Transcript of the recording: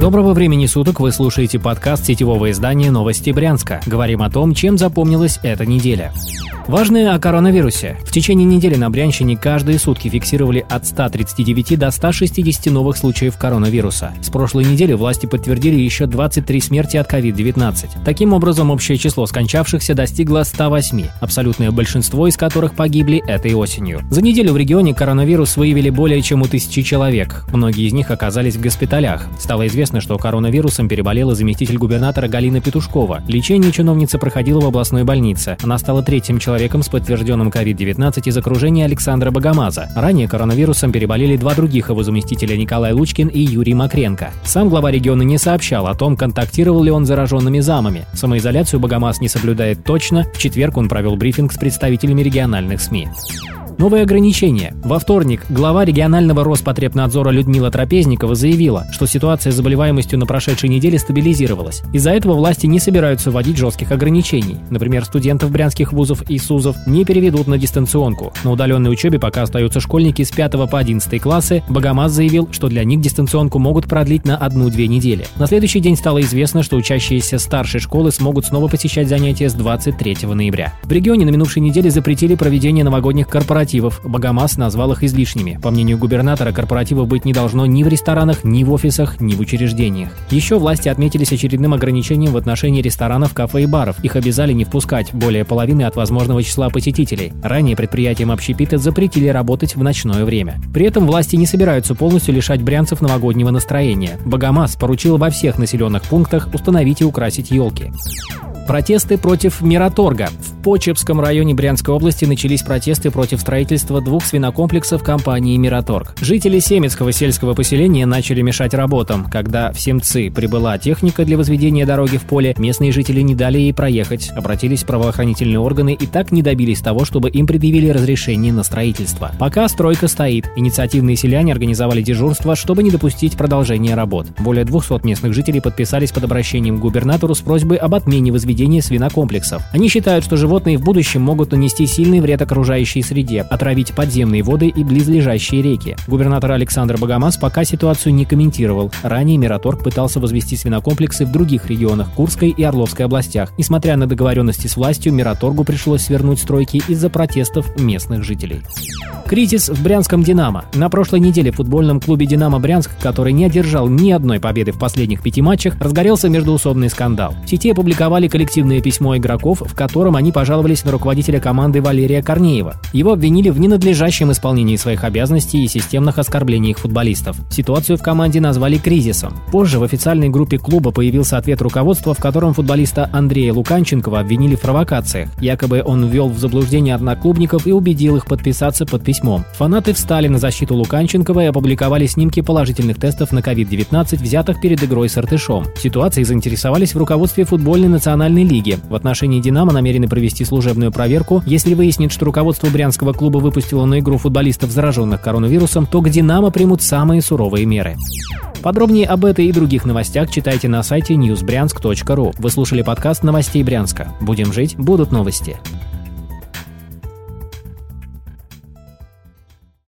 Доброго времени суток, вы слушаете подкаст сетевого издания «Новости Брянска». Говорим о том, чем запомнилась эта неделя. Важное о коронавирусе. В течение недели на Брянщине каждые сутки фиксировали от 139 до 160 новых случаев коронавируса. С прошлой недели власти подтвердили еще 23 смерти от COVID-19. Таким образом, общее число скончавшихся достигло 108, абсолютное большинство из которых погибли этой осенью. За неделю в регионе коронавирус выявили более чем у тысячи человек. Многие из них оказались в госпиталях. Стало известно, что коронавирусом переболела заместитель губернатора Галина Петушкова. Лечение чиновница проходила в областной больнице. Она стала третьим человеком человеком с подтвержденным COVID-19 из окружения Александра Богомаза. Ранее коронавирусом переболели два других его заместителя Николай Лучкин и Юрий Макренко. Сам глава региона не сообщал о том, контактировал ли он с зараженными замами. Самоизоляцию Богомаз не соблюдает точно. В четверг он провел брифинг с представителями региональных СМИ. Новые ограничения. Во вторник глава регионального Роспотребнадзора Людмила Трапезникова заявила, что ситуация с заболеваемостью на прошедшей неделе стабилизировалась. Из-за этого власти не собираются вводить жестких ограничений. Например, студентов брянских вузов и СУЗов не переведут на дистанционку. На удаленной учебе пока остаются школьники с 5 по 11 классы. Богомаз заявил, что для них дистанционку могут продлить на одну-две недели. На следующий день стало известно, что учащиеся старшей школы смогут снова посещать занятия с 23 ноября. В регионе на минувшей неделе запретили проведение новогодних корпоративов корпоративов. Богомаз назвал их излишними. По мнению губернатора, корпоративов быть не должно ни в ресторанах, ни в офисах, ни в учреждениях. Еще власти отметились очередным ограничением в отношении ресторанов, кафе и баров. Их обязали не впускать более половины от возможного числа посетителей. Ранее предприятиям общепита запретили работать в ночное время. При этом власти не собираются полностью лишать брянцев новогоднего настроения. Богомаз поручил во всех населенных пунктах установить и украсить елки. Протесты против Мираторга. В Почепском районе Брянской области начались протесты против строительства двух свинокомплексов компании «Мираторг». Жители Семецкого сельского поселения начали мешать работам. Когда в Семцы прибыла техника для возведения дороги в поле, местные жители не дали ей проехать, обратились в правоохранительные органы и так не добились того, чтобы им предъявили разрешение на строительство. Пока стройка стоит, инициативные селяне организовали дежурство, чтобы не допустить продолжения работ. Более 200 местных жителей подписались под обращением к губернатору с просьбой об отмене возведения свинокомплексов. Они считают, что животные в будущем могут нанести сильный вред окружающей среде, отравить подземные воды и близлежащие реки. Губернатор Александр Богомаз пока ситуацию не комментировал. Ранее Мираторг пытался возвести свинокомплексы в других регионах Курской и Орловской областях. Несмотря на договоренности с властью, Мираторгу пришлось свернуть стройки из-за протестов местных жителей. Кризис в брянском «Динамо». На прошлой неделе в футбольном клубе «Динамо Брянск», который не одержал ни одной победы в последних пяти матчах, разгорелся междуусобный скандал. В сети опубликовали коллективное письмо игроков, в котором они пожаловались на руководителя команды Валерия Корнеева. Его обвинили в ненадлежащем исполнении своих обязанностей и системных оскорблениях футболистов. Ситуацию в команде назвали кризисом. Позже в официальной группе клуба появился ответ руководства, в котором футболиста Андрея Луканченкова обвинили в провокациях. Якобы он ввел в заблуждение одноклубников и убедил их подписаться под письмом. Фанаты встали на защиту Луканченкова и опубликовали снимки положительных тестов на COVID-19, взятых перед игрой с Артышом. Ситуацией заинтересовались в руководстве футбольной национальной лиги. В отношении «Динамо» намерены провести служебную проверку. Если выяснит, что руководство брянского клуба выпустило на игру футболистов, зараженных коронавирусом, то к «Динамо» примут самые суровые меры. Подробнее об этой и других новостях читайте на сайте newsbryansk.ru. Вы слушали подкаст новостей Брянска. Будем жить, будут новости.